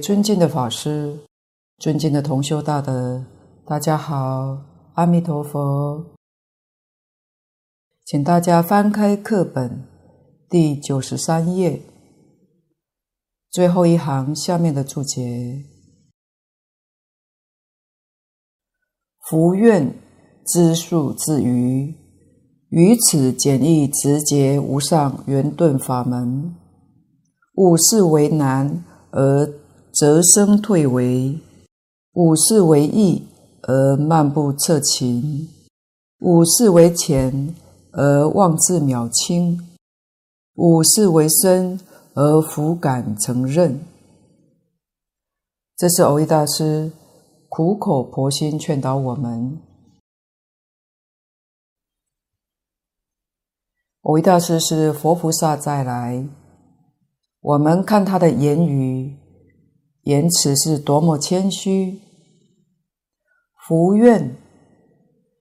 尊敬的法师，尊敬的同修大德，大家好，阿弥陀佛。请大家翻开课本第九十三页，最后一行下面的注解：福愿知数自余，于此简易直捷无上圆顿法门，勿视为难。而则生退违，勿视为易而漫不测勤，勿视为浅而妄自渺轻，勿视为身而弗敢承认。这是蕅益大师苦口婆心劝导我们。蕅益大师是佛菩萨再来。我们看他的言语、言辞是多么谦虚，福愿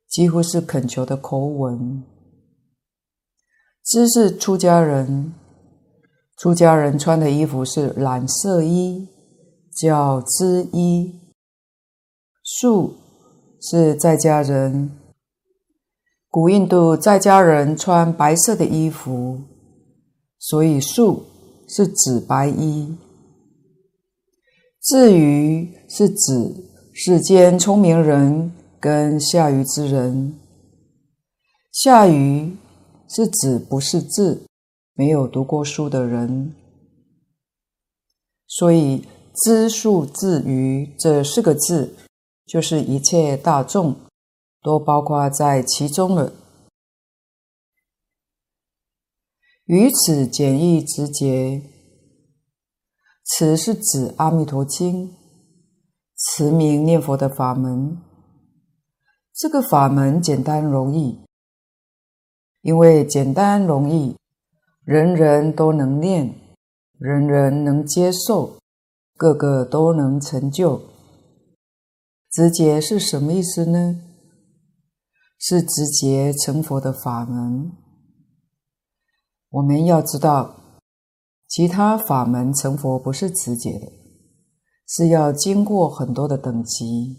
几乎是恳求的口吻。知是出家人，出家人穿的衣服是蓝色衣，叫知衣。素是在家人，古印度在家人穿白色的衣服，所以素。是指白衣，自余是指世间聪明人跟下愚之人，下愚是指不识字、没有读过书的人，所以知数自余这四个字，就是一切大众都包括在其中了。于此简易直接，慈是指《阿弥陀经》慈名念佛的法门。这个法门简单容易，因为简单容易，人人都能念，人人能接受，个个都能成就。直捷是什么意思呢？是直接成佛的法门。我们要知道，其他法门成佛不是直接的，是要经过很多的等级。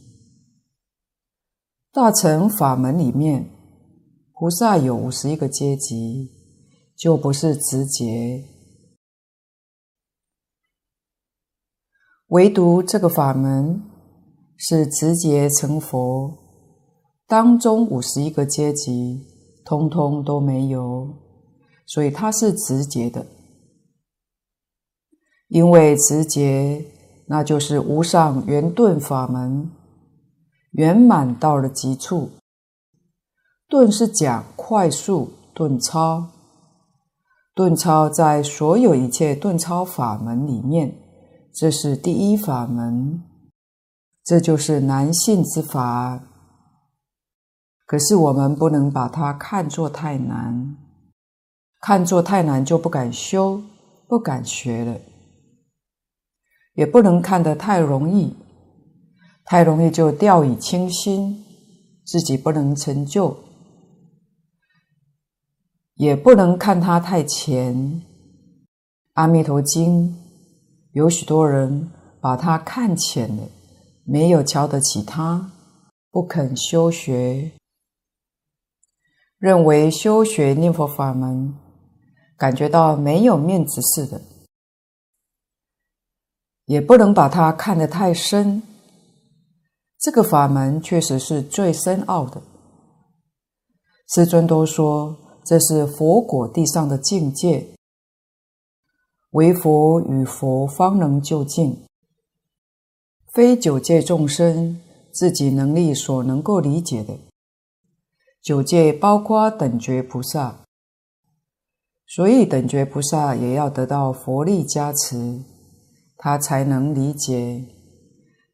大乘法门里面，菩萨有五十一个阶级，就不是直接。唯独这个法门是直接成佛，当中五十一个阶级，通通都没有。所以它是直接的，因为直捷那就是无上圆顿法门，圆满到了极处。顿是讲快速顿超，顿超在所有一切顿超法门里面，这是第一法门，这就是难信之法。可是我们不能把它看作太难。看作太难就不敢修，不敢学了；也不能看得太容易，太容易就掉以轻心，自己不能成就；也不能看它太浅。《阿弥陀经》有许多人把它看浅了，没有瞧得起它，不肯修学，认为修学念佛法门。感觉到没有面子似的，也不能把它看得太深。这个法门确实是最深奥的，师尊都说这是佛果地上的境界，唯佛与佛方能究竟，非九界众生自己能力所能够理解的。九界包括等觉菩萨。所以，等觉菩萨也要得到佛力加持，他才能理解，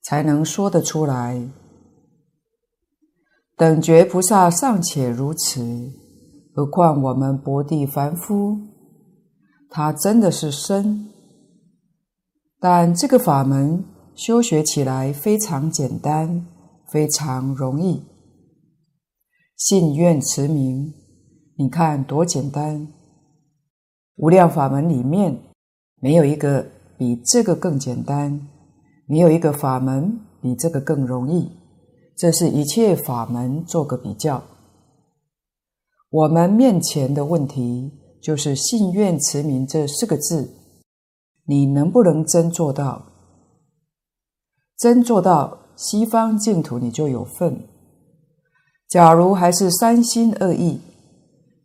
才能说得出来。等觉菩萨尚且如此，何况我们薄地凡夫？他真的是深，但这个法门修学起来非常简单，非常容易。信愿持名，你看多简单。无量法门里面没有一个比这个更简单，没有一个法门比这个更容易。这是一切法门做个比较。我们面前的问题就是信愿持名这四个字，你能不能真做到？真做到，西方净土你就有份。假如还是三心二意，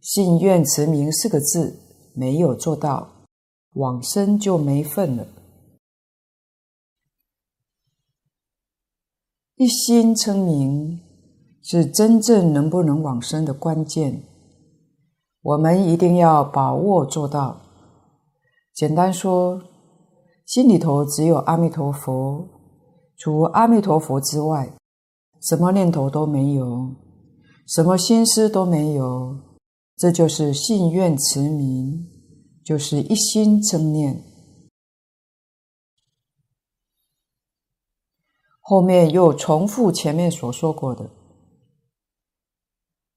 信愿持名四个字没有做到，往生就没份了。一心称名是真正能不能往生的关键，我们一定要把握做到。简单说，心里头只有阿弥陀佛，除阿弥陀佛之外，什么念头都没有。什么心思都没有，这就是信愿持名，就是一心正念。后面又重复前面所说过的，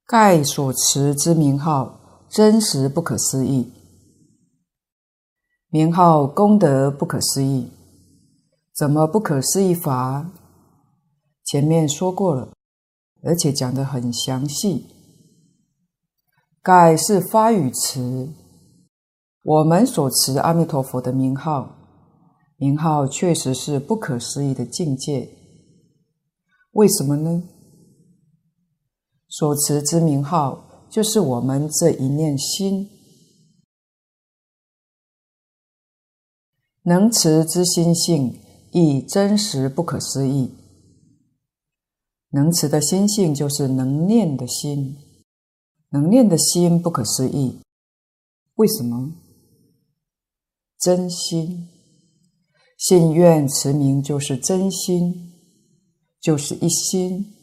盖所持之名号，真实不可思议，名号功德不可思议，怎么不可思议法？前面说过了。而且讲得很详细。盖是发语词，我们所持阿弥陀佛的名号，名号确实是不可思议的境界。为什么呢？所持之名号，就是我们这一念心，能持之心性，亦真实不可思议。能持的心性就是能念的心，能念的心不可思议。为什么？真心，信愿持名就是真心，就是一心。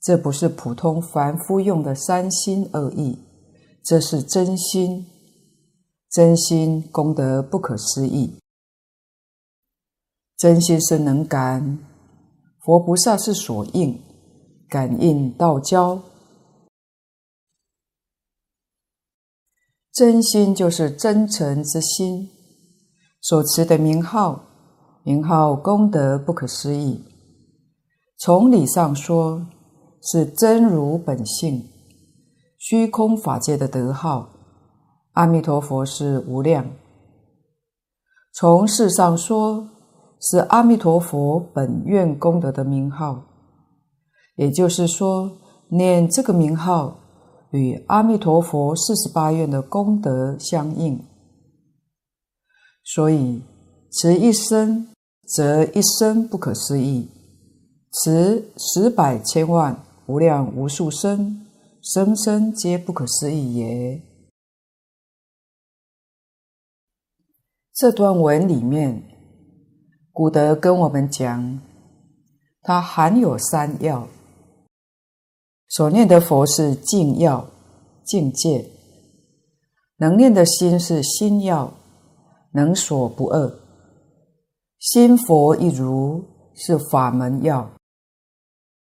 这不是普通凡夫用的三心二意，这是真心，真心功德不可思议。真心是能感，佛菩萨是所应。感应道交，真心就是真诚之心。所持的名号，名号功德不可思议。从理上说，是真如本性，虚空法界的德号。阿弥陀佛是无量。从事上说，是阿弥陀佛本愿功德的名号。也就是说，念这个名号与阿弥陀佛四十八愿的功德相应，所以持一生则一生不可思议，持十百千万无量无数生，生生皆不可思议也。这段文里面，古德跟我们讲，它含有三要。所念的佛是净要、境界；能念的心是心要，能所不二；心佛一如是法门要。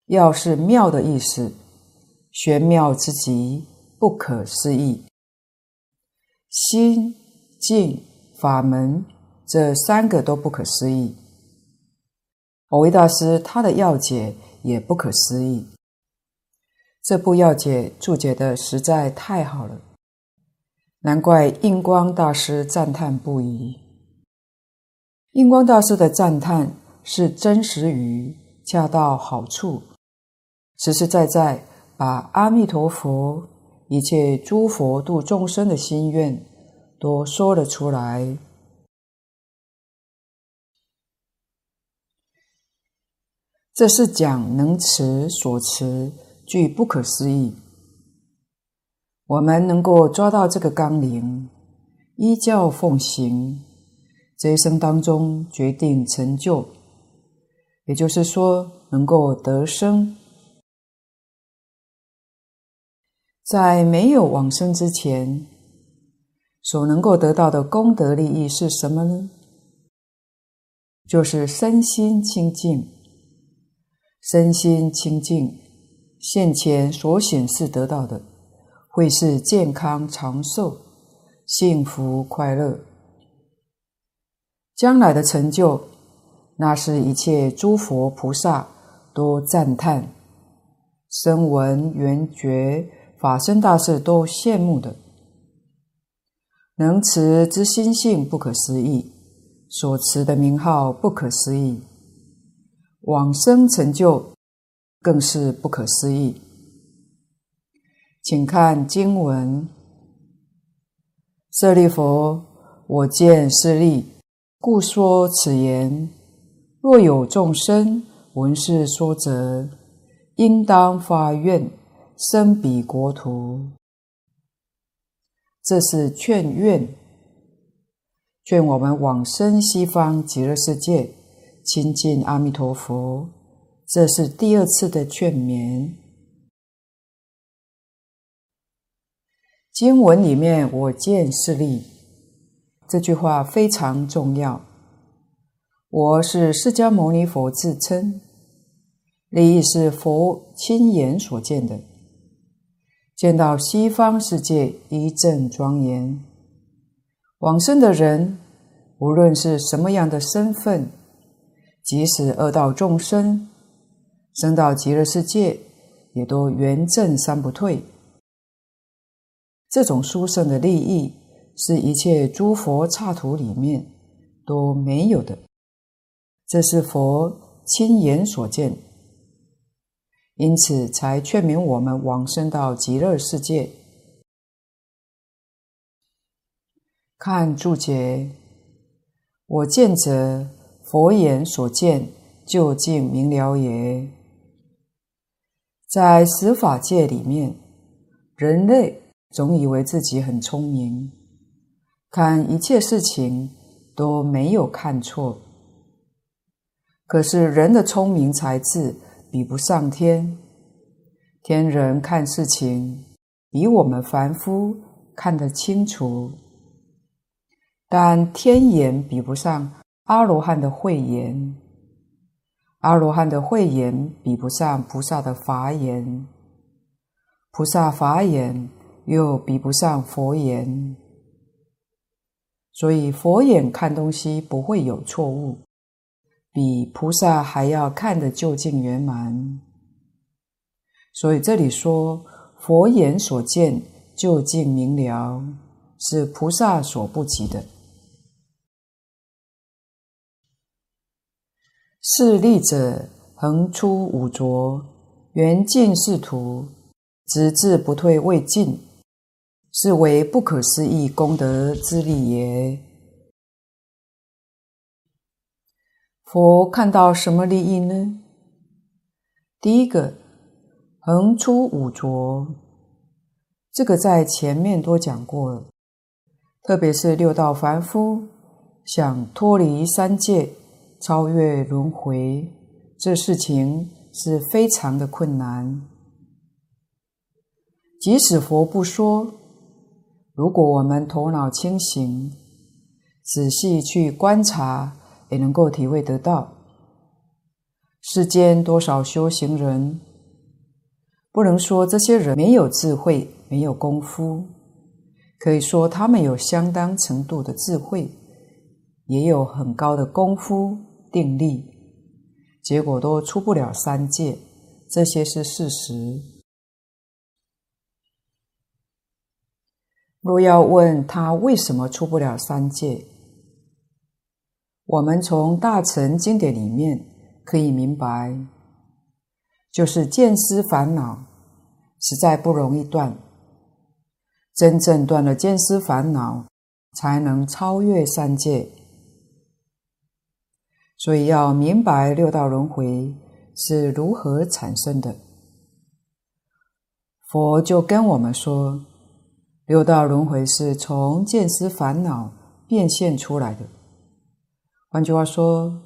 要是妙的意思，玄妙之极，不可思议。心、境、法门这三个都不可思议。蕅益大师他的要解也不可思议。这部要解注解的实在太好了，难怪印光大师赞叹不已。印光大师的赞叹是真实语，恰到好处，实实在在把阿弥陀佛一切诸佛度众生的心愿都说了出来。这是讲能持所持。具不可思议，我们能够抓到这个纲领，依教奉行，这一生当中决定成就，也就是说能够得生。在没有往生之前，所能够得到的功德利益是什么呢？就是身心清净，身心清净。现前所显示得到的，会是健康长寿、幸福快乐。将来的成就，那是一切诸佛菩萨都赞叹，声闻缘觉法身大士都羡慕的。能持之心性不可思议，所持的名号不可思议，往生成就更是不可思议。请看经文：舍利弗，我见是利，故说此言。若有众生闻是说者，应当发愿生彼国土。这是劝愿，劝我们往生西方极乐世界，亲近阿弥陀佛。这是第二次的劝勉。经文里面“我见是利”这句话非常重要。我是释迦牟尼佛自称，利益是佛亲眼所见的。见到西方世界一阵庄严，往生的人，无论是什么样的身份，即使恶道众生，生到极乐世界，也都圆证三不退。这种殊胜的利益，是一切诸佛刹土里面都没有的。这是佛亲眼所见。因此，才劝勉我们往生到极乐世界。看注解，我见者，佛眼所见，究竟明了也。在十法界里面，人类总以为自己很聪明，看一切事情都没有看错。可是人的聪明才智，比不上天，天人看事情比我们凡夫看得清楚，但天眼比不上阿罗汉的慧眼，阿罗汉的慧眼比不上菩萨的法眼，菩萨法眼又比不上佛眼，所以佛眼看东西不会有错误。比菩萨还要看得究竟圆满，所以这里说佛眼所见究竟明了，是菩萨所不及的。是利者，横出五浊，圆尽四土，直至不退未尽，是为不可思议功德之利也。佛看到什么利益呢？第一个，横出五浊，这个在前面都讲过了。特别是六道凡夫想脱离三界、超越轮回，这事情是非常的困难。即使佛不说，如果我们头脑清醒，仔细去观察。也能够体会得到，世间多少修行人，不能说这些人没有智慧、没有功夫，可以说他们有相当程度的智慧，也有很高的功夫定力，结果都出不了三界，这些是事实。若要问他为什么出不了三界？我们从大乘经典里面可以明白，就是见思烦恼实在不容易断，真正断了见思烦恼，才能超越三界。所以要明白六道轮回是如何产生的。佛就跟我们说，六道轮回是从见思烦恼变现出来的。换句话说，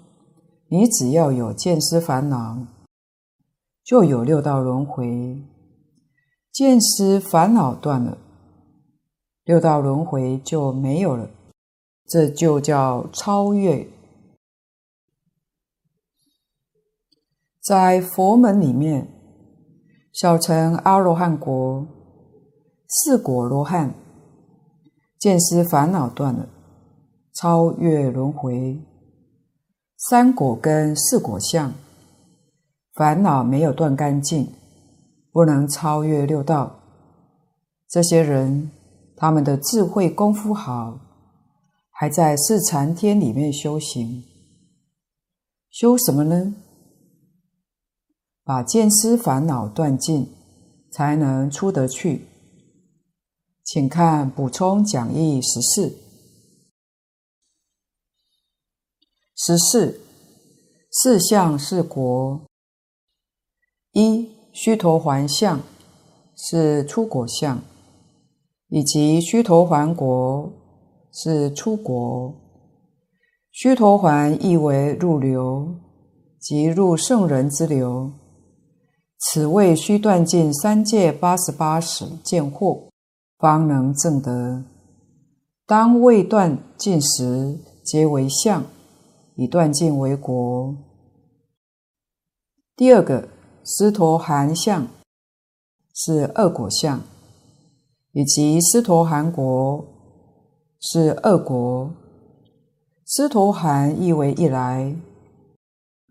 你只要有见思烦恼，就有六道轮回。见思烦恼断了，六道轮回就没有了。这就叫超越。在佛门里面，小乘阿罗汉国，四果罗汉，见思烦恼断了。超越轮回。三果跟四果相，烦恼没有断干净，不能超越六道。这些人，他们的智慧功夫好，还在四禅天里面修行。修什么呢？把见思烦恼断尽，才能出得去。请看补充讲义十四。十四，四相是国：一须陀洹相是出果相，以及须陀洹国是出国。须陀洹意为入流，即入圣人之流。此谓须断尽三界八十八识见惑，方能证得。当未断尽时，皆为相；以断尽为果。第二个，斯陀含相是二果相，以及斯陀含国是二果。斯陀含意为一来，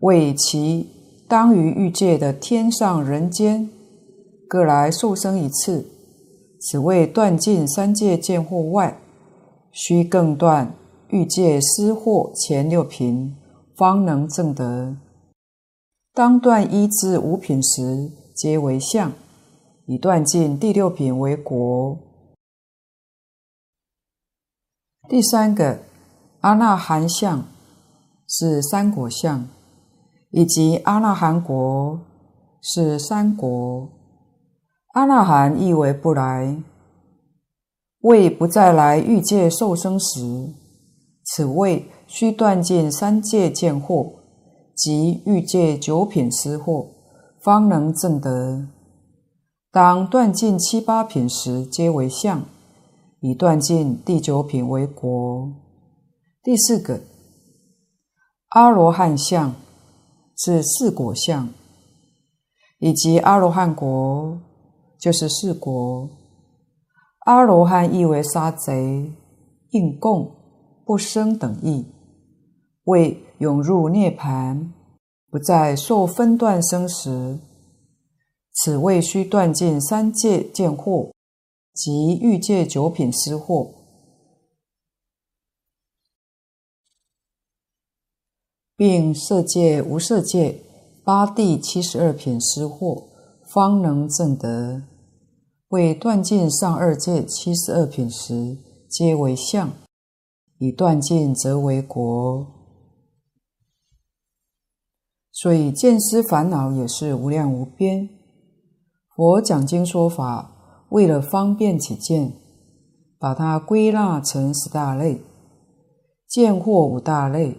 为其。当于欲界的天上人间，各来受生一次。此为断尽三界见惑外，须更断欲界思惑前六品，方能正得。当断一至五品时，皆为相；以断尽第六品为果。第三个阿那含相是三果相。以及阿那含国是三果，阿那含意为不来，为不再来欲界受生时，此谓须断尽三界见惑及欲界九品思惑，方能证得。当断尽七八品时，皆为相；已断尽第九品为果。第四个阿罗汉相。是四果相，以及阿罗汉国就是四国。阿罗汉意为杀贼、应供、不生等意，为涌入涅槃，不再受分段生死。此谓须断尽三界见惑及欲界九品思惑。并色界、无色界、八地七十二品思惑，方能证得。为断尽上二界七十二品时，皆为相；以断尽，则为国。所以见思烦恼也是无量无边。佛讲经说法，为了方便起见，把它归纳成十大类，见惑五大类。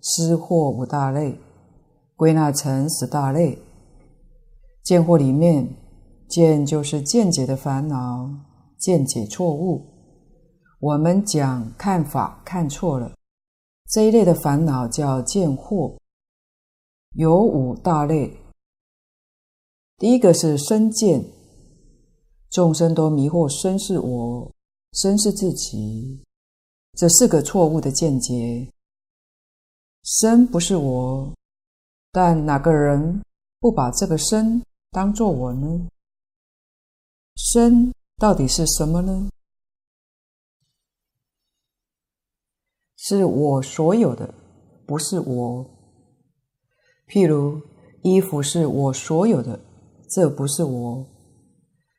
思惑五大类，归纳成十大类。见惑里面，见就是见解的烦恼，见解错误。我们讲看法看错了，这一类的烦恼叫见惑。有五大类。第一个是身见，众生都迷惑身是我，身是自己，这是个错误的见解。身不是我，但哪个人不把这个身当作我呢？身到底是什么呢？是我所有的，不是我。譬如衣服是我所有的，这不是我；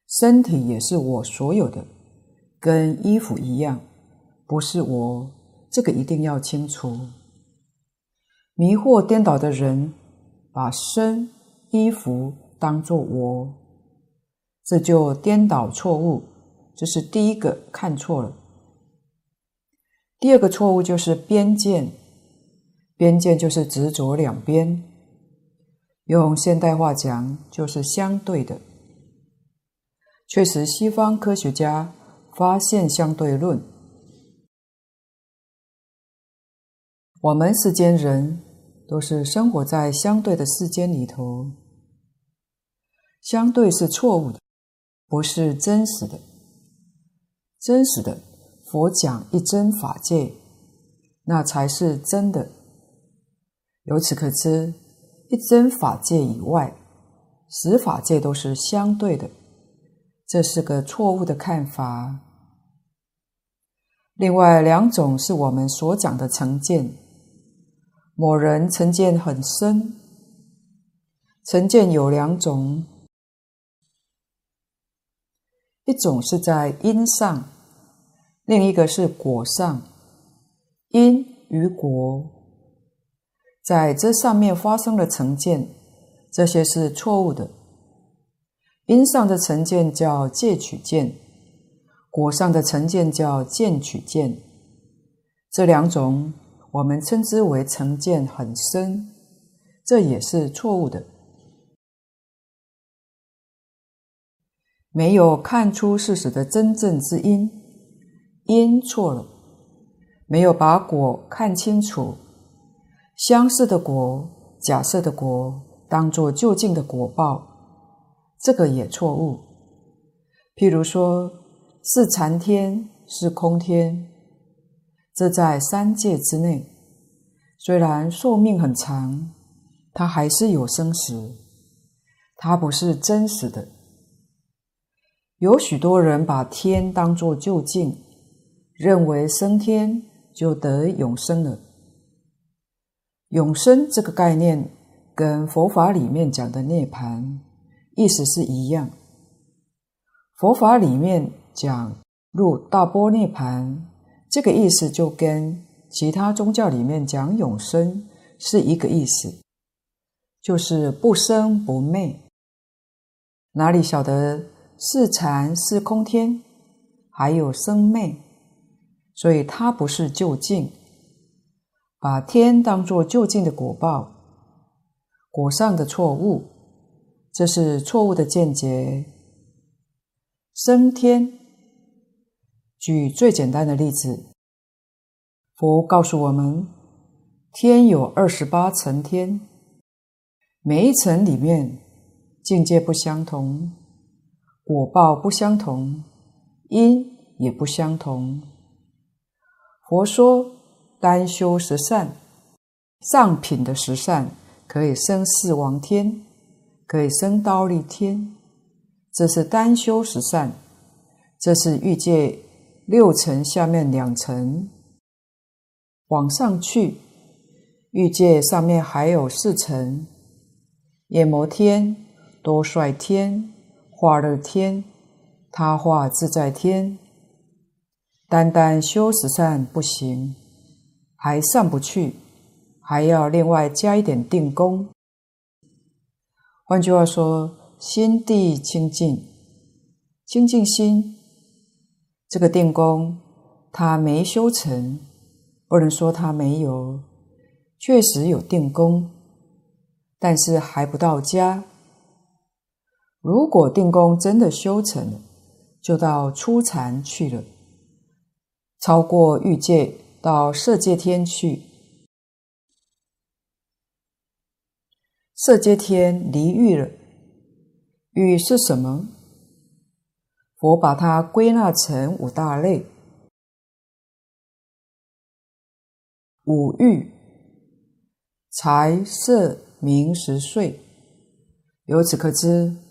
身体也是我所有的，跟衣服一样，不是我。这个一定要清楚。迷惑颠倒的人，把身、衣服当作我，这就颠倒错误。这是第一个看错了。第二个错误就是边见，边见就是执着两边，用现代话讲就是相对的。确实，西方科学家发现相对论。我们世间人都是生活在相对的世间里头，相对是错误的，不是真实的。真实的，佛讲一真法界，那才是真的。由此可知，一真法界以外，十法界都是相对的，这是个错误的看法。另外两种是我们所讲的成见，某人成见很深。成见有两种，一种是在因上，另一个是果上。因与果，在这上面发生了成见，这些是错误的。因上的成见叫戒取见，果上的成见叫见取见。这两种我们称之为成见很深，这也是错误的。没有看出事实的真正之因，因错了；没有把果看清楚，相似的果、假设的果当作究竟的果报，这个也错误。譬如说，是禅天，是空天，这在三界之内，虽然寿命很长，它还是有生死，它不是真实的。有许多人把天当作究竟，认为升天就得永生了。永生这个概念跟佛法里面讲的涅槃意思是一样。佛法里面讲入大波涅槃，这个意思就跟其他宗教里面讲永生是一个意思，就是不生不灭。哪里晓得？是禅是空天，还有生灭，所以它不是究竟。把天当作究竟的果报，果上的错误，这是错误的见解。升天，举最简单的例子，佛告诉我们，天有二十八层天，每一层里面境界不相同。果报不相同，因也不相同。佛说单修十善，上品的十善可以升四王天，可以升忉利天。这是单修十善，这是欲界六层下面两层。往上去，欲界上面还有四层：阎摩天、多帅天。化乐天、他化自在天，单单修十善不行，还上不去，还要另外加一点定功。换句话说，心地清净，清净心，这个定功他没修成，不能说他没有，确实有定功，但是还不到家。如果定功真的修成了，就到初禅去了，超过欲界到色界天去。色界天离欲了，欲是什么？佛把它归纳成五大类：五欲，财色名食睡。由此可知。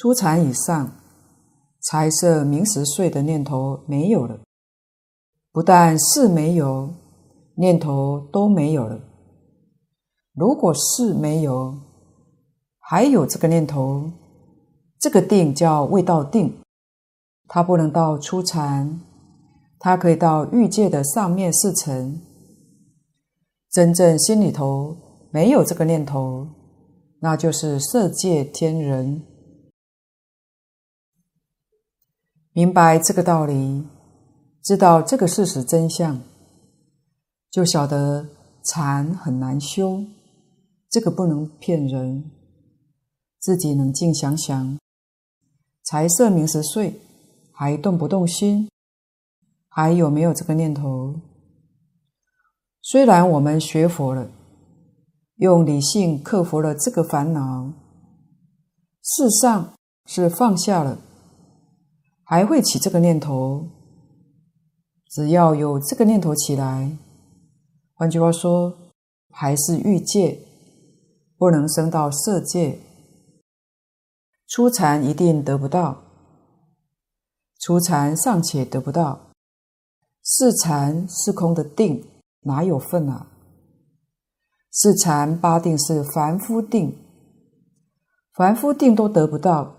初禅以上，财色名食睡的念头没有了，不但是没有，念头都没有了。如果是没有，还有这个念头，这个定叫未到定，它不能到初禅，它可以到欲界的上面四层。真正心里头没有这个念头，那就是色界天人。明白这个道理，知道这个事实真相，就晓得禅很难修，这个不能骗人，自己冷静想想，财色名食睡，还动不动心，还有没有这个念头？虽然我们学佛了，用理性克服了这个烦恼，事上是放下了。还会起这个念头，只要有这个念头起来，换句话说，还是欲界，不能升到色界。初禅一定得不到，初禅尚且得不到，四禅四空的定哪有份啊？四禅八定是凡夫定，凡夫定都得不到，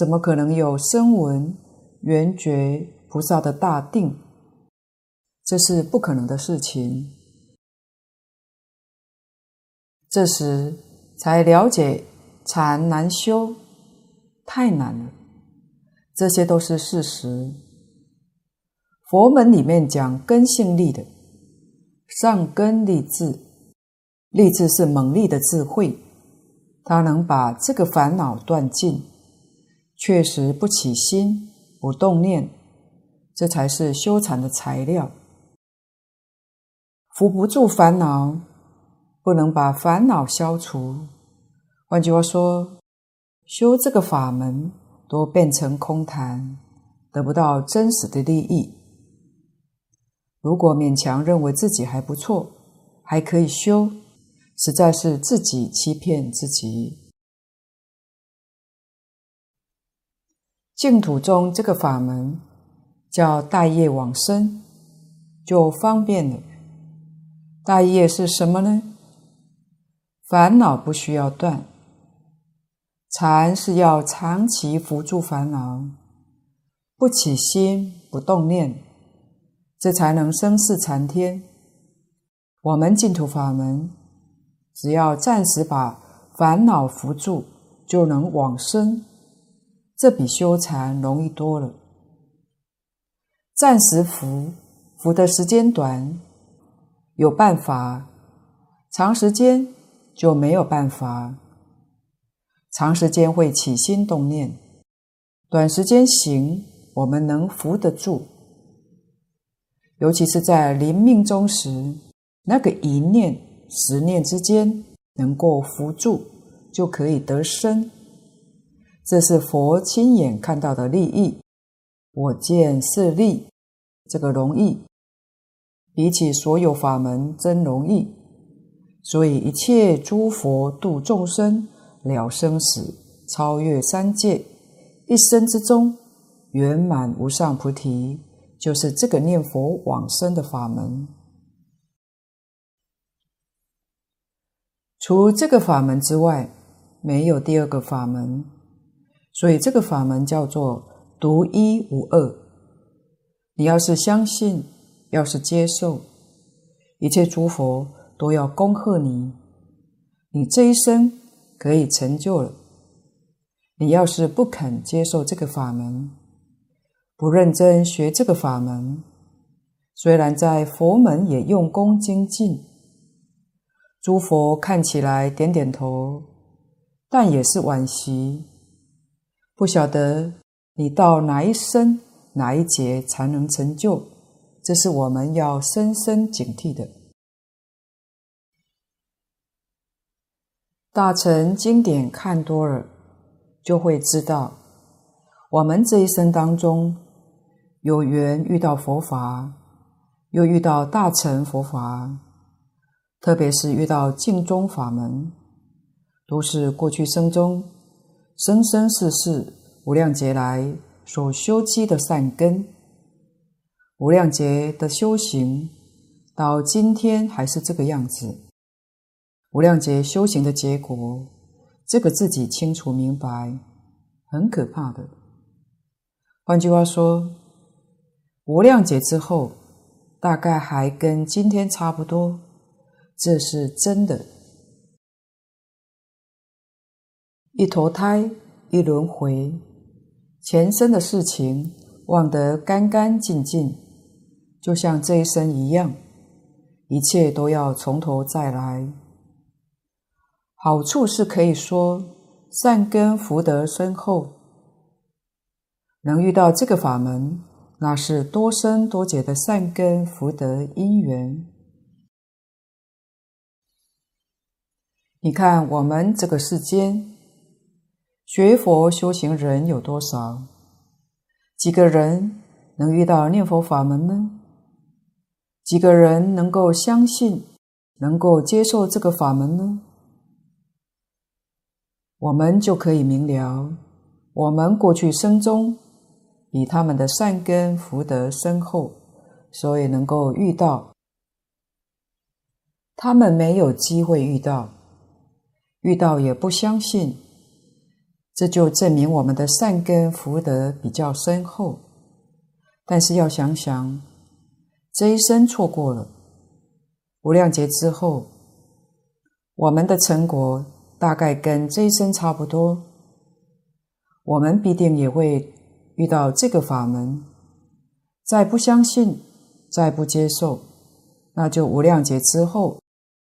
怎么可能有声闻、缘觉菩萨的大定？这是不可能的事情。这时才了解禅难修，太难了。这些都是事实。佛门里面讲根性利的，上根利智。利智是猛力的智慧，它能把这个烦恼断尽，确实不起心，不动念，这才是修禅的材料。扶不住烦恼，不能把烦恼消除。换句话说，修这个法门都变成空谈，得不到真实的利益。如果勉强认为自己还不错，还可以修。实在是自己欺骗自己。净土中这个法门叫大业往生，就方便了。大业是什么呢？烦恼不需要断，禅是要长期扶住烦恼，不起心，不动念，这才能生四禅天。我们净土法门。只要暂时把烦恼扶住，就能往生，这比修禅容易多了。暂时扶，扶的时间短，有办法；长时间就没有办法。长时间会起心动念，短时间行，我们能扶得住。尤其是在临命终时，那个一念。十念之间能够扶住，就可以得生。这是佛亲眼看到的利益。我见是利，这个容易，比起所有法门真容易。所以一切诸佛度众生了生死，超越三界，一生之中圆满无上菩提，就是这个念佛往生的法门。除这个法门之外，没有第二个法门，所以这个法门叫做独一无二。你要是相信，要是接受，一切诸佛都要恭贺你，你这一生可以成就了。你要是不肯接受这个法门，不认真学这个法门，虽然在佛门也用功精进。诸佛看起来点点头，但也是惋惜，不晓得你到哪一生哪一劫才能成就，这是我们要深深警惕的。大乘经典看多了，就会知道，我们这一生当中有缘遇到佛法，又遇到大乘佛法。特别是遇到净宗法门，都是过去生中生生世世无量劫来所修积的善根，无量劫的修行到今天还是这个样子。无量劫修行的结果，这个自己清楚明白，很可怕的。换句话说，无量劫之后，大概还跟今天差不多。这是真的，一投胎，一轮回，前生的事情忘得干干净净，就像这一生一样，一切都要从头再来。好处是可以说善根福德深厚，能遇到这个法门，那是多生多劫的善根福德因缘。你看，我们这个世间学佛修行人有多少？几个人能遇到念佛法门呢？几个人能够相信、能够接受这个法门呢？我们就可以明了，我们过去生中比他们的善根福德深厚，所以能够遇到。他们没有机会遇到，遇到也不相信，这就证明我们的善根福德比较深厚。但是要想想，这一生错过了，无量劫之后，我们的成果大概跟这一生差不多，我们必定也会遇到这个法门。再不相信，再不接受，那就无量劫之后。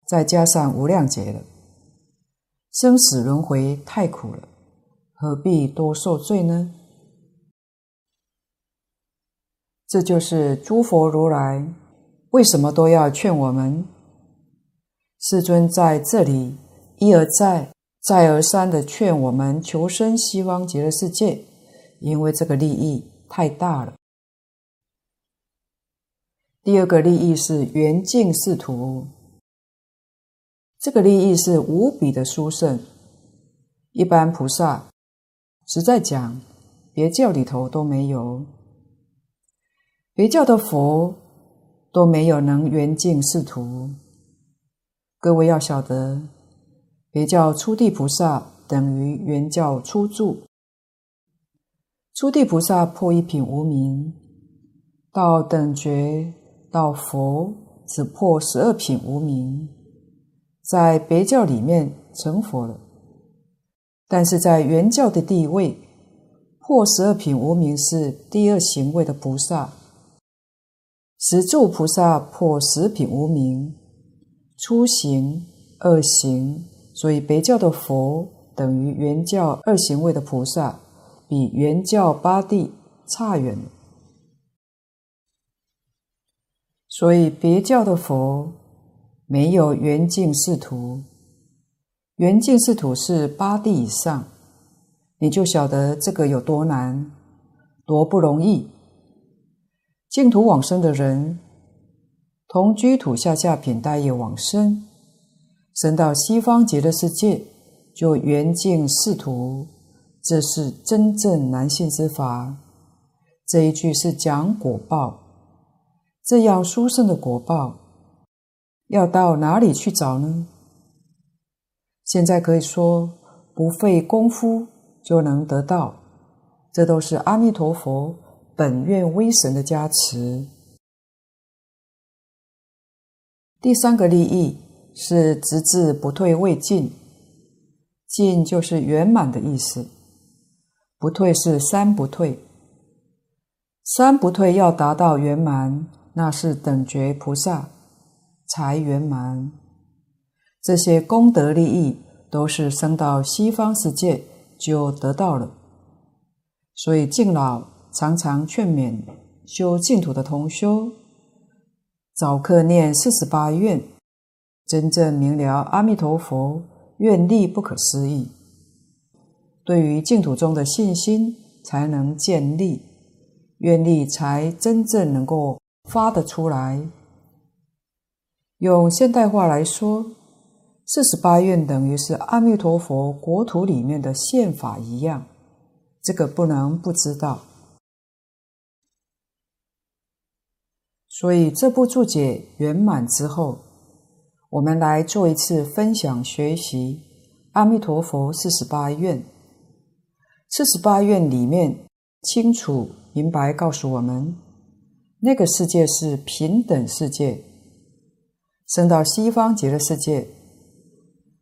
再加上无量劫了，生死轮回太苦了，何必多受罪呢？这就是诸佛如来为什么都要劝我们。世尊在这里一而再、再而三地劝我们求生西方极乐世界，因为这个利益太大了。第二个利益是圆净净土。这个利益是无比的殊胜，一般菩萨实在讲，别教里头都没有，别教的佛都没有能圆净净土。各位要晓得，别教初地菩萨等于圆教初住，初地菩萨破一品无明，到等觉到佛只破十二品无明。在别教里面成佛了，但是在原教的地位，破十二品无明是第二行位的菩萨，十住菩萨破十品无明，初行、二行，所以别教的佛等于原教二行位的菩萨，比原教八地差远了。所以别教的佛。没有圆净净土，圆净净土是八地以上，你就晓得这个有多难，多不容易。净土往生的人，同居土下下品大业往生，生到西方极乐世界，就圆净净土，这是真正难信之法。这一句是讲果报，这样殊胜的果报。要到哪里去找呢？现在可以说不费功夫就能得到，这都是阿弥陀佛本愿威神的加持。第三个利益是直至不退未尽，尽就是圆满的意思，不退是三不退，三不退要达到圆满，那是等觉菩萨。才圆满，这些功德利益都是生到西方世界就得到了。所以敬老常常劝勉修净土的同修，早课念四十八愿，真正明了阿弥陀佛愿力不可思议，对于净土中的信心才能建立，愿力才真正能够发得出来。用现代话来说，四十八愿等于是阿弥陀佛国土里面的宪法一样，这个不能不知道。所以这部注解圆满之后，我们来做一次分享学习阿弥陀佛四十八愿。四十八愿里面清楚明白告诉我们，那个世界是平等世界。生到西方极乐世界，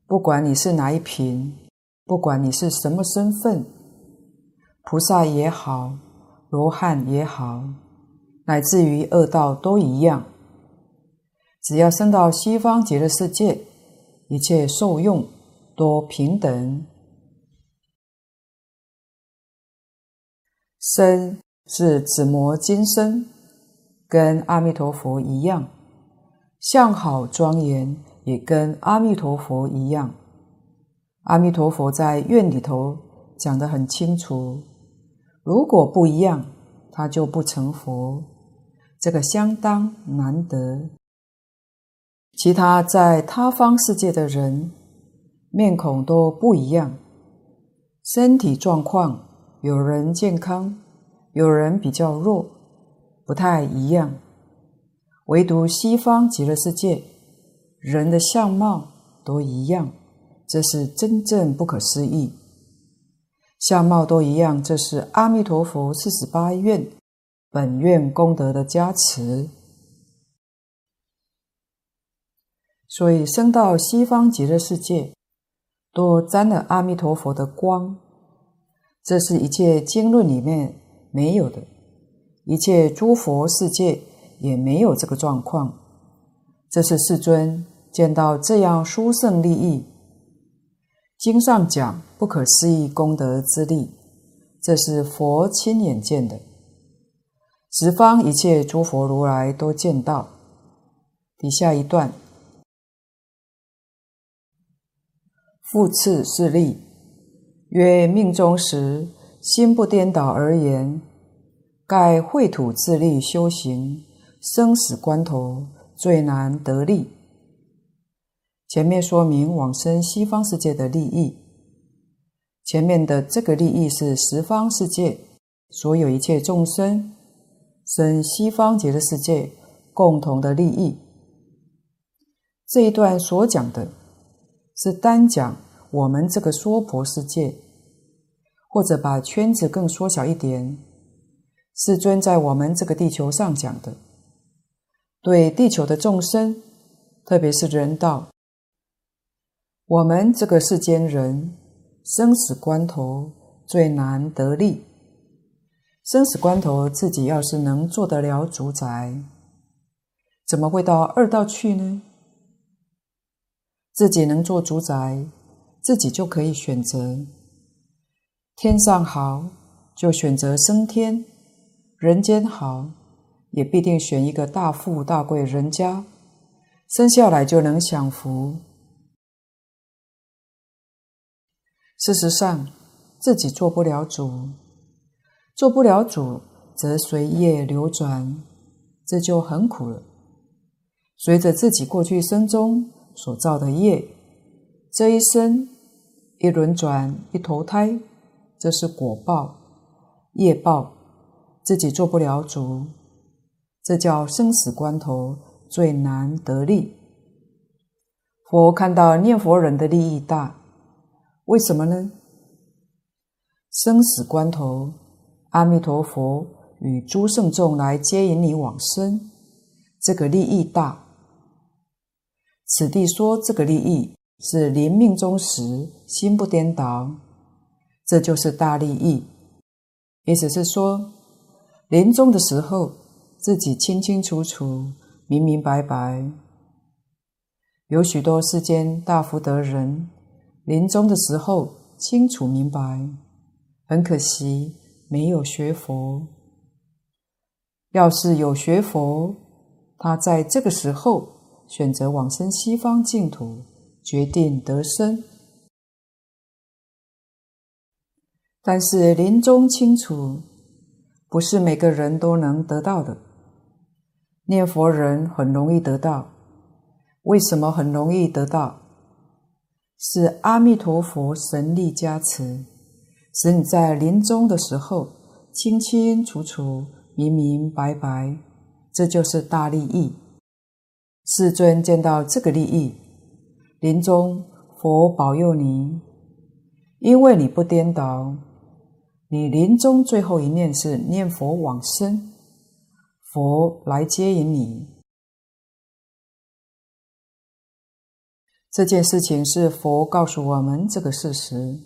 不管你是哪一品，不管你是什么身份，菩萨也好，罗汉也好，乃至于恶道都一样，只要生到西方极乐世界，一切受用都平等。身是紫磨金身，跟阿弥陀佛一样。相好庄严，也跟阿弥陀佛一样。阿弥陀佛在愿里头讲得很清楚，如果不一样，他就不成佛。这个相当难得。其他在他方世界的人，面孔都不一样，身体状况有人健康，有人比较弱，不太一样。唯独西方极乐世界，人的相貌都一样，这是真正不可思议。相貌都一样，这是阿弥陀佛四十八愿本愿功德的加持。所以生到西方极乐世界，都沾了阿弥陀佛的光。这是一切经论里面没有的，一切诸佛世界也没有这个状况。这是世尊见到这样殊胜利益，经上讲不可思议功德之利，这是佛亲眼见的，十方一切诸佛如来都见到。底下一段。复次是利，曰命终时心不颠倒而言，盖秽土自力修行，生死关头最难得利。前面说明往生西方世界的利益，前面的这个利益是十方世界所有一切众生生西方极乐世界共同的利益。这一段所讲的。是单讲我们这个娑婆世界，或者把圈子更缩小一点，世尊在我们这个地球上讲的，对地球的众生，特别是人道，我们这个世间人，生死关头最难得利。生死关头，自己要是能做得了主宰，怎么会到二道去呢？自己能做主宰，自己就可以选择。天上好，就选择升天；人间好，也必定选一个大富大贵人家，生下来就能享福。事实上，自己做不了主，做不了主，则随业流转，这就很苦了。随着自己过去生中。所造的业，这一生一轮转一投胎，这是果报业报，自己做不了主，这叫生死关头最难得利。佛看到念佛人的利益大，为什么呢？生死关头，阿弥陀佛与诸圣众来接引你往生，这个利益大。此地说这个利益是临命终时心不颠倒，这就是大利益。意思是说，临终的时候自己清清楚楚、明明白白。有许多世间大福德人，临终的时候清楚明白，很可惜没有学佛。要是有学佛，他在这个时候。选择往生西方净土，决定得生。但是临终清楚，不是每个人都能得到的。念佛人很容易得到，为什么很容易得到？是阿弥陀佛神力加持，使你在临终的时候清清楚楚、明明白白，这就是大利益。世尊见到这个利益，临终佛保佑你，因为你不颠倒，你临终最后一念是念佛往生，佛来接引你。这件事情是佛告诉我们这个事实，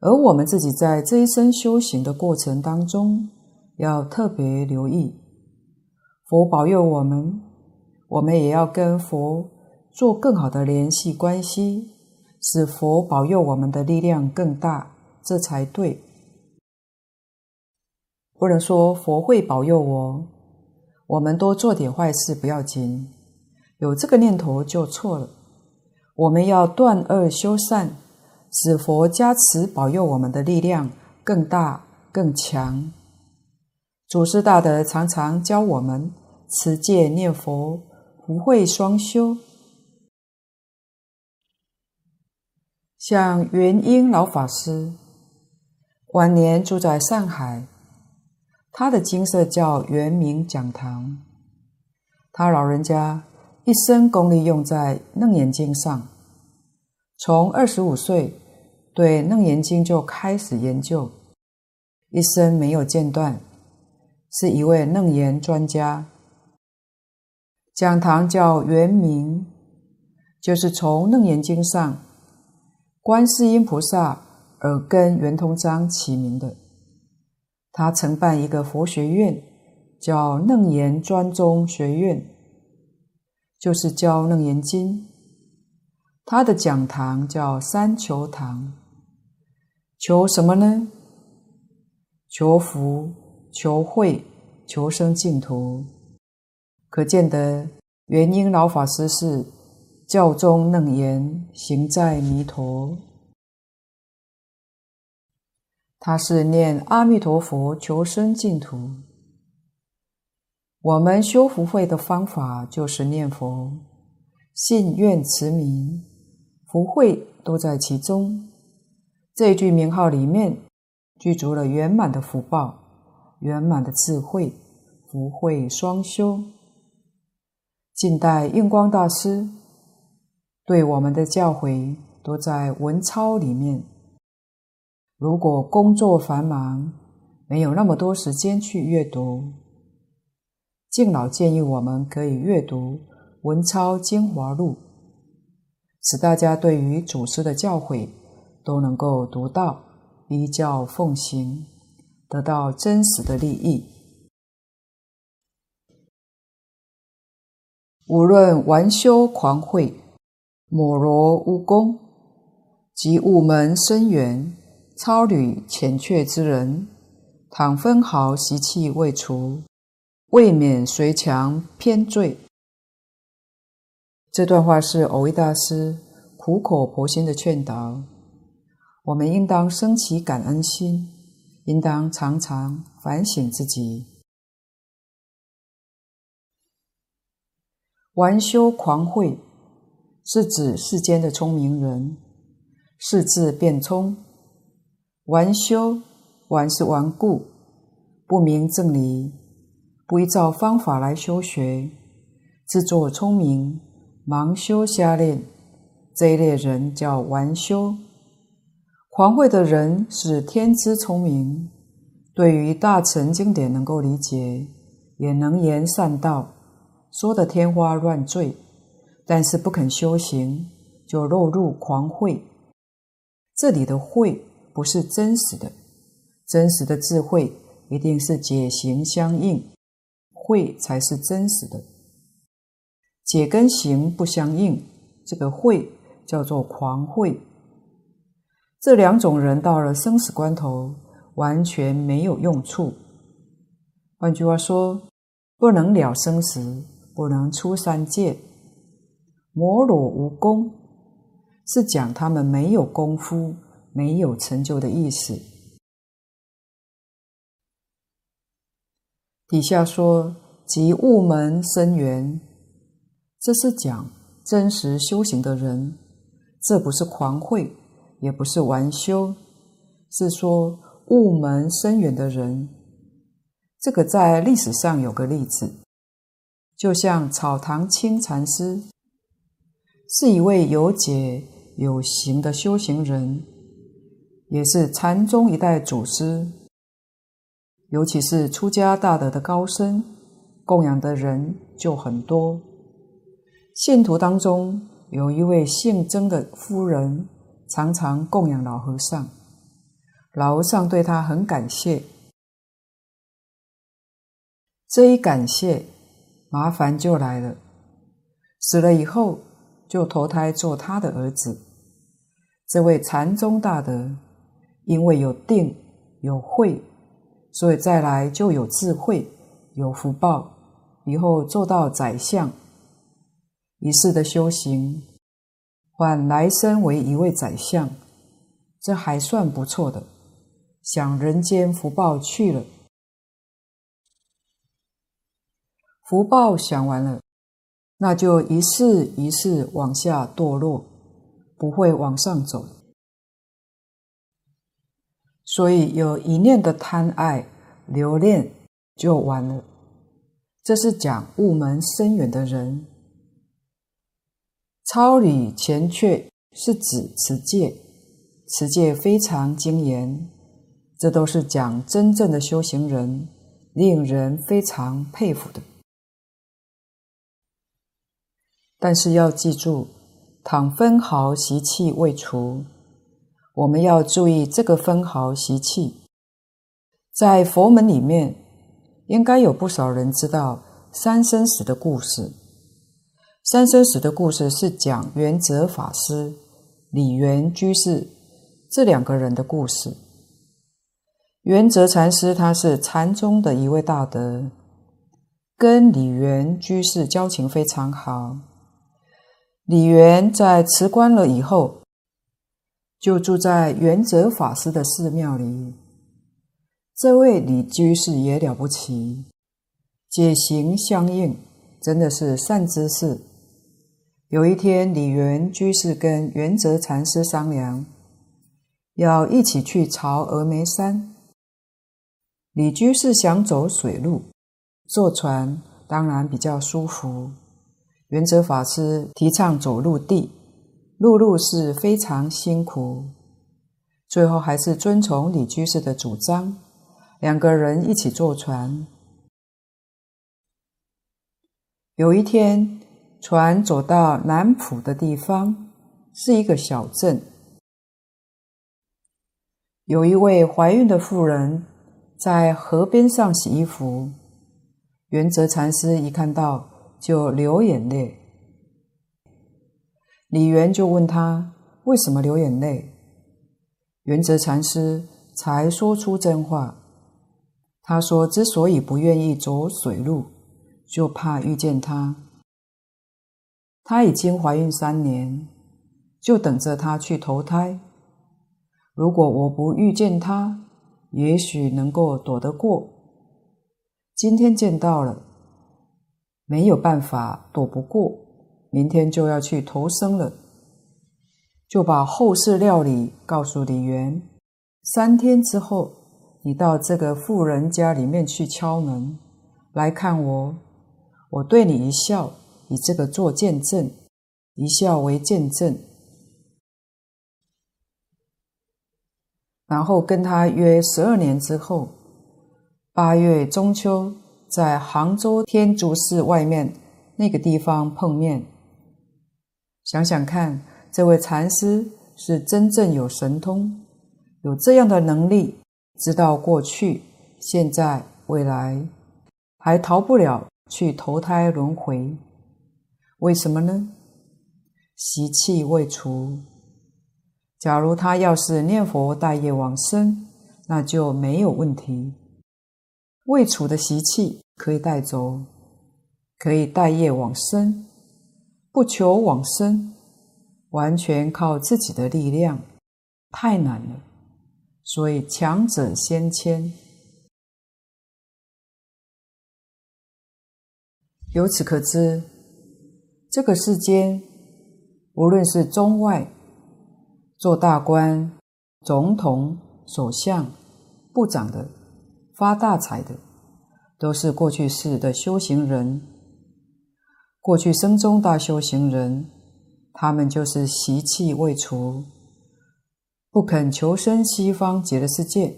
而我们自己在这一生修行的过程当中，要特别留意，佛保佑我们。我们也要跟佛做更好的联系关系，使佛保佑我们的力量更大，这才对。不能说佛会保佑我，我们多做点坏事不要紧，有这个念头就错了。我们要断恶修善，使佛加持保佑我们的力量更大更强。祖师大德常常教我们持戒念佛，福慧双修。像圆英老法师，晚年住在上海，他的金色叫圆明讲堂。他老人家一生功力用在《楞严经》上，从二十五岁对《楞严经》就开始研究，一生没有间断。是一位楞严专家，讲堂叫圆明，就是从《楞严经》上观世音菩萨耳根圆通章起名的。他承办一个佛学院，叫楞严专宗学院，就是教《楞严经》。他的讲堂叫三求堂，求什么呢？求福。求慧，求生净土，可见得元英老法师是教中楞严，行在弥陀。他是念阿弥陀佛求生净土。我们修福慧的方法就是念佛，信愿持名，福慧都在其中。这句名号里面具足了圆满的福报。圆满的智慧，福慧双修。近代印光大师对我们的教诲都在文钞里面。如果工作繁忙，没有那么多时间去阅读，敬老建议我们可以阅读《文钞精华录》，使大家对于祖师的教诲都能够读到，依教奉行。得到真实的利益。无论顽修狂慧、抹罗无功及悟门深远、超履浅怯之人，倘分毫习气未除，未免随强偏坠。这段话是蕅益大师苦口婆心的劝导，我们应当升起感恩心。应当常常反省自己。顽修狂慧是指世间的聪明人，识字变聪；顽修，顽是顽固，不明正理，不依照方法来修学，自作聪明，盲修瞎练，这一类人叫顽修。狂慧的人是天资聪明，对于大乘经典能够理解，也能言善道，说得天花乱坠，但是不肯修行，就落入狂慧。这里的慧不是真实的，真实的智慧一定是解行相应，慧才是真实的。解跟行不相应，这个慧叫做狂慧。这两种人到了生死关头，完全没有用处。换句话说，不能了生死，不能出三界。摩罗无功，是讲他们没有功夫、没有成就的意思。底下说即悟门深远，这是讲真实修行的人，这不是狂慧。也不是玩修，是说悟门深远的人。这个在历史上有个例子，就像草堂清禅师，是一位有解有行的修行人，也是禅宗一代祖师。尤其是出家大德的高僧，供养的人就很多。信徒当中有一位姓曾的夫人。常常供养老和尚，老和尚对他很感谢。这一感谢，麻烦就来了。死了以后，就投胎做他的儿子。这位禅宗大德，因为有定有慧，所以再来就有智慧、有福报，以后做到宰相。一世的修行。换来生为一位宰相，这还算不错的。享人间福报去了，福报享完了，那就一世一世往下堕落，不会往上走。所以有一念的贪爱留恋就完了。这是讲悟门深远的人。超理前阙是指持戒，持戒非常精严。这都是讲真正的修行人，令人非常佩服的。但是要记住，倘分毫习气未除，我们要注意这个分毫习气。在佛门里面，应该有不少人知道三生石的故事。三生石的故事是讲圆泽法师、理圆居士这两个人的故事。圆泽禅师他是禅宗的一位大德，跟理圆居士交情非常好。理圆在辞官了以后，就住在圆泽法师的寺庙里。这位李居士也了不起，解行相应，真的是善知识。有一天，李元居士跟圆泽禅师商量，要一起去朝峨眉山。李居士想走水路，坐船当然比较舒服。圆泽法师提倡走陆地，陆路是非常辛苦。最后还是遵从李居士的主张，两个人一起坐船。有一天，船走到南浦的地方，是一个小镇，有一位怀孕的妇人。在河边上洗衣服，圆泽禅师一看到就流眼泪。理圆就问他为什么流眼泪，圆泽禅师才说出真话。他说之所以不愿意走水路，就怕遇见他。他已经怀孕三年，就等着他去投胎。如果我不遇见他，也许能够躲得过，今天见到了，没有办法躲不过，明天就要去投生了，就把后事料理告诉李元。三天之后，你到这个富人家里面去敲门，来看我，我对你一笑，以这个做见证，一笑为见证。然后跟他约十二年之后，八月中秋，在杭州天竺寺外面那个地方碰面。想想看，这位禅师是真正有神通，有这样的能力，知道过去、现在、未来，还逃不了去投胎轮回。为什么呢？习气未除。假如他要是念佛带业往生，那就没有问题。未除的习气可以带走，可以带业往生，不求往生，完全靠自己的力量，太难了。所以强者先迁。由此可知，这个世间无论是中外。做大官、总统、首相、部长的、发大财的，都是过去世的修行人。过去生中大修行人，他们就是习气未除，不肯求生西方极乐世界。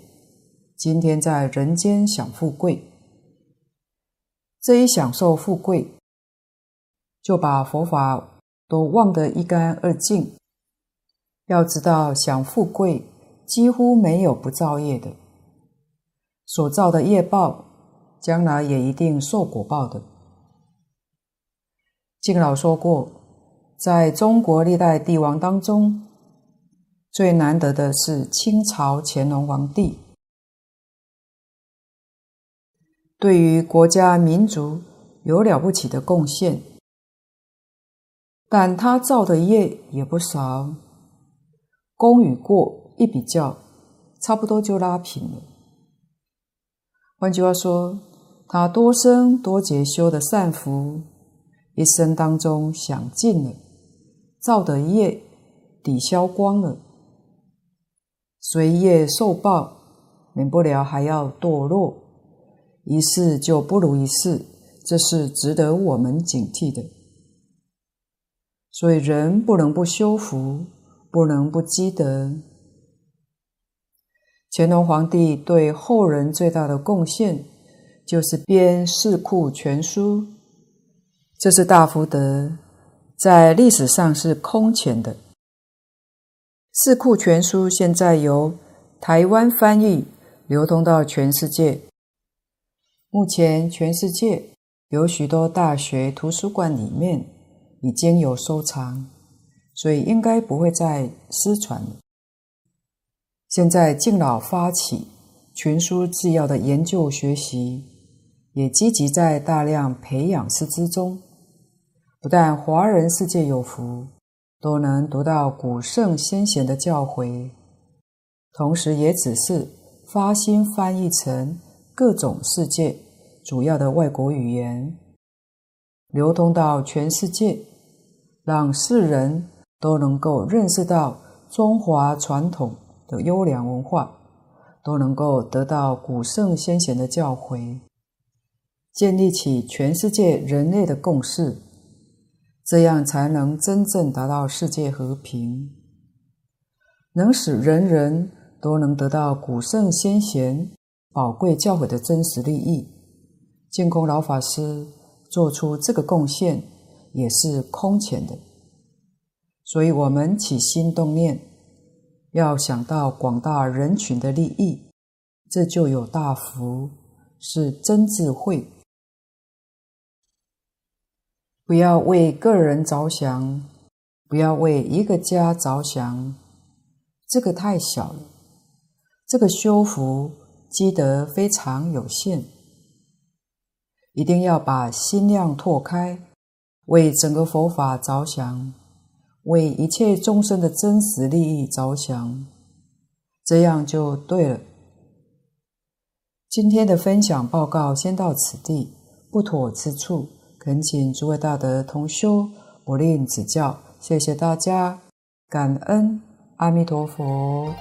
今天在人间享富贵，这一享受富贵，就把佛法都忘得一干二净。要知道，享富贵几乎没有不造业的，所造的业报，将来也一定受果报的。敬老说过，在中国历代帝王当中，最难得的是清朝乾隆皇帝，对于国家民族有了不起的贡献，但他造的业也不少。功与过一比较，差不多就拉平了。换句话说，他多生多劫修的善福，一生当中享尽了，造的业抵消光了，随业受报，免不了还要堕落，一世就不如一世，这是值得我们警惕的。所以人不能不修福，不能不积德。乾隆皇帝对后人最大的贡献，就是编《四库全书》，这是大福德，在历史上是空前的。《四库全书》现在由台湾翻译，流通到全世界。目前全世界有许多大学图书馆里面已经有收藏，所以应该不会再失传了。现在敬老发起全书制药的研究学习。也积极在大量培养师资中，不但华人世界有福，都能读到古圣先贤的教诲，同时也只是发心翻译成各种世界主要的外国语言，流通到全世界，让世人都能够认识到中华传统的优良文化，都能够得到古圣先贤的教诲。建立起全世界人类的共识，这样才能真正达到世界和平，能使人人都能得到古圣先贤宝贵教诲的真实利益。净空老法师做出这个贡献也是空前的，所以我们起心动念，要想到广大人群的利益，这就有大福，是真智慧。不要为个人着想，不要为一个家着想，这个太小了。这个修福积德非常有限，一定要把心量拓开，为整个佛法着想，为一切众生的真实利益着想，这样就对了。今天的分享报告先到此地，不妥之处。恳请诸位大德同修不吝指教，谢谢大家，感恩阿弥陀佛。